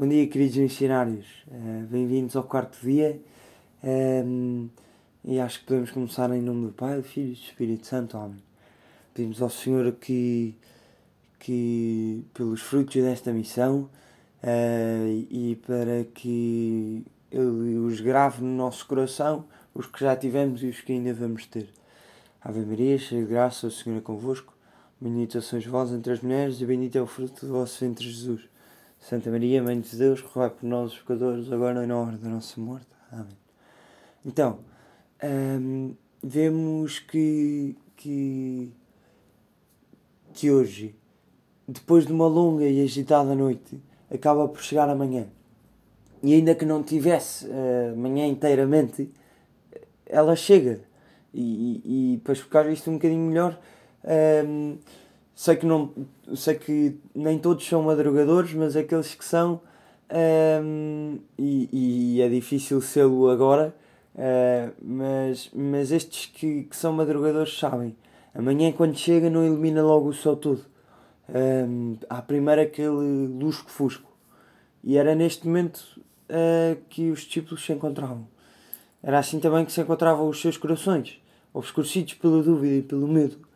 Bom dia, queridos missionários. Uh, Bem-vindos ao quarto dia. Um, e acho que podemos começar em nome do Pai, do Filho e do Espírito Santo. Amém. Pedimos ao Senhor que, que pelos frutos desta missão uh, e para que Ele os grave no nosso coração, os que já tivemos e os que ainda vamos ter. Ave Maria, cheia de graça, o Senhor é convosco. Bendita sois vós entre as mulheres e bendito é o fruto do vosso ventre, Jesus. Santa Maria, Mãe de Deus, rogai por nós os pecadores, agora e na hora da nossa morte. Amém. Então, hum, vemos que, que, que hoje, depois de uma longa e agitada noite, acaba por chegar amanhã. E ainda que não tivesse a uh, manhã inteiramente, ela chega. E, e, e para explicar isto um bocadinho melhor, um, sei que não sei que nem todos são madrugadores, mas aqueles que são um, e, e, é difícil sê-lo agora, uh, mas, mas estes que, que são madrugadores sabem. Amanhã quando chega não ilumina logo o sol todo. Um, há primeiro aquele lusco-fusco. E era neste momento uh, que os discípulos se encontravam. Era assim também que se encontravam os seus corações, obscurecidos pela dúvida e pelo medo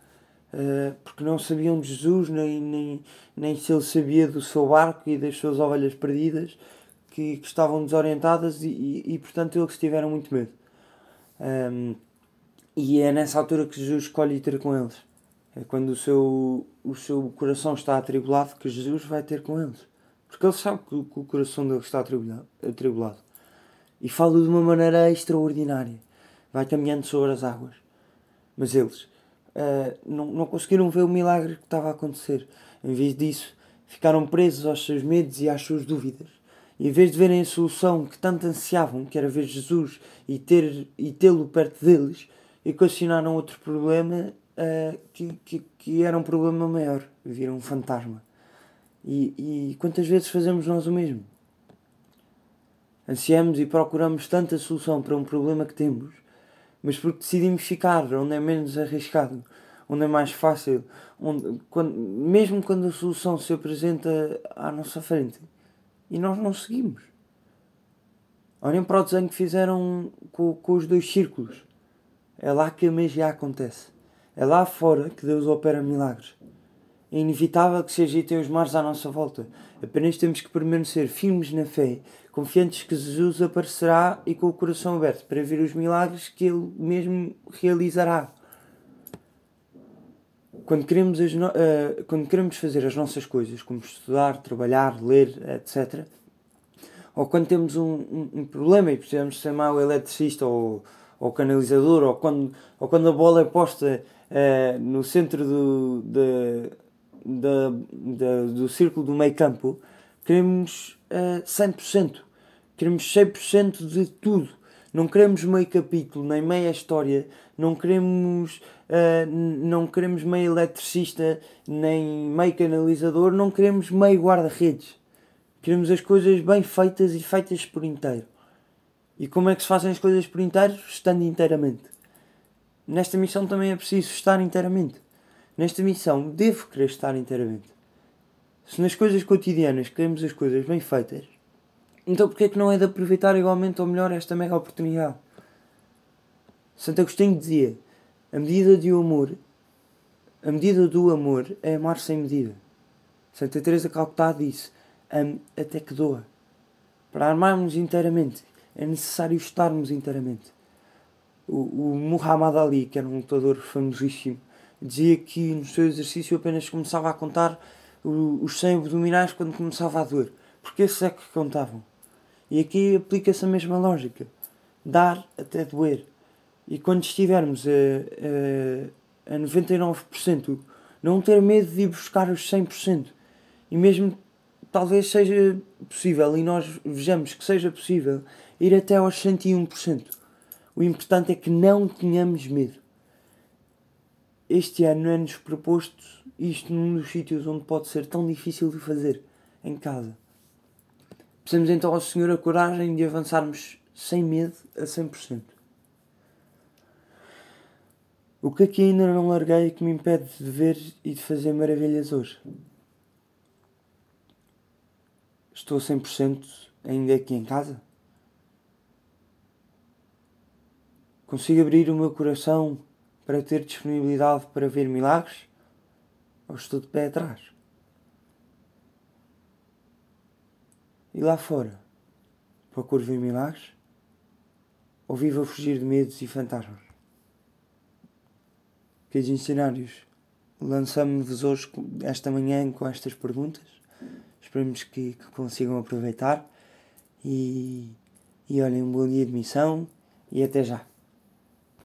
porque não sabiam de Jesus, nem, nem, nem se ele sabia do seu barco e das suas ovelhas perdidas, que, que estavam desorientadas e, e, e, portanto eles tiveram muito medo. Um, e é nessa altura que Jesus escolhe ter com eles. É quando o seu, o seu coração está atribulado que Jesus vai ter com eles. Porque ele sabe que, que o coração dele está atribulado, atribulado. E fala de uma maneira extraordinária. Vai caminhando sobre as águas. Mas eles uh, não, não conseguiram ver o milagre que estava a acontecer. Em vez disso, ficaram presos aos seus medos e às suas dúvidas. E em vez de verem a solução que tanto ansiavam, que era ver Jesus e ter e tê-lo perto deles, equacionaram outro problema uh, que, que, que era um problema maior. Viram um fantasma. E, e quantas vezes fazemos nós o mesmo? Ansiamos e procuramos tanta solução para um problema que temos mas porque decidimos ficar onde é menos arriscado, onde é mais fácil, onde, quando, mesmo quando a solução se apresenta à nossa frente. E nós não seguimos. Olhem para o desenho que fizeram com, com os dois círculos. É lá que a magia acontece. É lá fora que Deus opera milagres. É inevitável que se agitem os mares à nossa volta. Apenas temos que permanecer firmes na fé confiantes que Jesus aparecerá e com o coração aberto para ver os milagres que Ele mesmo realizará. Quando queremos, no... uh, quando queremos fazer as nossas coisas, como estudar, trabalhar, ler, etc., ou quando temos um, um, um problema e precisamos chamar o eletricista ou, ou canalizador, ou quando, ou quando a bola é posta uh, no centro do, de, de, de, do círculo do meio campo, queremos uh, 100%. Queremos 100% de tudo. Não queremos meio capítulo, nem meia história. Não queremos, uh, não queremos meio eletricista, nem meio canalizador. Não queremos meio guarda-redes. Queremos as coisas bem feitas e feitas por inteiro. E como é que se fazem as coisas por inteiro? Estando inteiramente. Nesta missão também é preciso estar inteiramente. Nesta missão devo querer estar inteiramente. Se nas coisas cotidianas queremos as coisas bem feitas, então porquê é que não é de aproveitar igualmente ou melhor esta mega oportunidade? Santo Agostinho dizia: a medida de amor, a medida do amor é amar sem medida. Santa Teresa Calcutá disse: ame até que doa. Para amarmos inteiramente é necessário estarmos inteiramente. O, o Muhammad Ali, que era um lutador famosíssimo, dizia que no seu exercício apenas começava a contar os 100 abdominais quando começava a dor. Porque esses é que contavam. E aqui aplica-se a mesma lógica. Dar até doer. E quando estivermos a, a, a 99%, não ter medo de ir buscar os 100%. E mesmo talvez seja possível, e nós vejamos que seja possível, ir até aos 101%. O importante é que não tenhamos medo. Este ano é-nos proposto isto num dos sítios onde pode ser tão difícil de fazer, em casa. Precisamos então ao Senhor a coragem de avançarmos sem medo a 100%. O que aqui ainda não larguei que me impede de ver e de fazer maravilhas hoje? Estou 100% ainda aqui em casa? Consigo abrir o meu coração para ter disponibilidade para ver milagres? Ou estou de pé atrás? E lá fora? Procuro ver milagres? Ou vivo a fugir de medos e fantasmas? Queridos cenários, lançamos-vos hoje, esta manhã, com estas perguntas. Esperemos que, que consigam aproveitar. E, e olhem, um bom dia de missão e até já.